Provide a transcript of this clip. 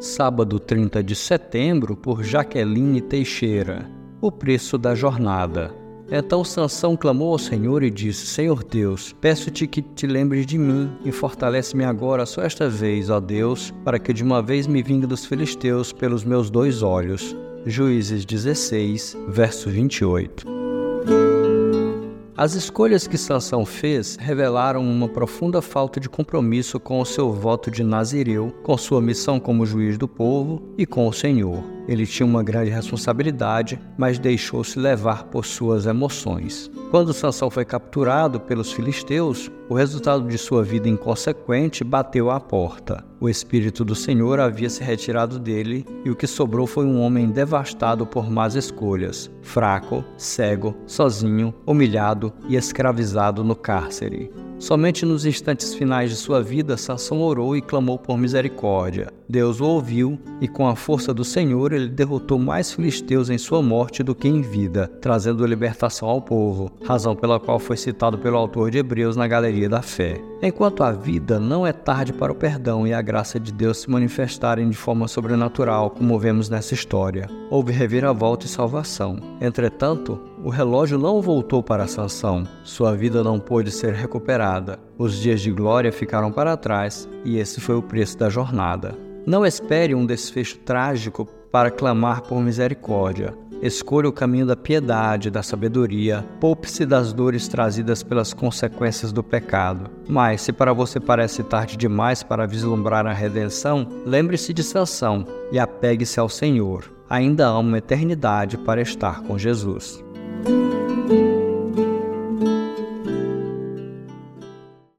Sábado 30 de setembro, por Jaqueline Teixeira. O preço da jornada. Então Sansão clamou ao Senhor e disse: Senhor Deus, peço-te que te lembres de mim e fortalece-me agora só esta vez, ó Deus, para que de uma vez me vingue dos filisteus pelos meus dois olhos. Juízes 16, verso 28. As escolhas que Sansão fez revelaram uma profunda falta de compromisso com o seu voto de Nazireu, com sua missão como juiz do povo e com o Senhor. Ele tinha uma grande responsabilidade, mas deixou-se levar por suas emoções. Quando Sansão foi capturado pelos filisteus, o resultado de sua vida inconsequente bateu à porta. O espírito do Senhor havia se retirado dele e o que sobrou foi um homem devastado por más escolhas, fraco, cego, sozinho, humilhado e escravizado no cárcere. Somente nos instantes finais de sua vida, Sansão orou e clamou por misericórdia. Deus o ouviu e, com a força do Senhor, ele derrotou mais filisteus em sua morte do que em vida, trazendo libertação ao povo, razão pela qual foi citado pelo autor de Hebreus na Galeria da Fé. Enquanto a vida não é tarde para o perdão e a graça de Deus se manifestarem de forma sobrenatural, como vemos nessa história, houve reviravolta e salvação. Entretanto, o relógio não voltou para Sansão. Sua vida não pôde ser recuperada. Os dias de glória ficaram para trás e esse foi o preço da jornada. Não espere um desfecho trágico para clamar por misericórdia. Escolha o caminho da piedade, da sabedoria, poupe-se das dores trazidas pelas consequências do pecado. Mas, se para você parece tarde demais para vislumbrar a redenção, lembre-se de Sansão e apegue-se ao Senhor. Ainda há uma eternidade para estar com Jesus. Música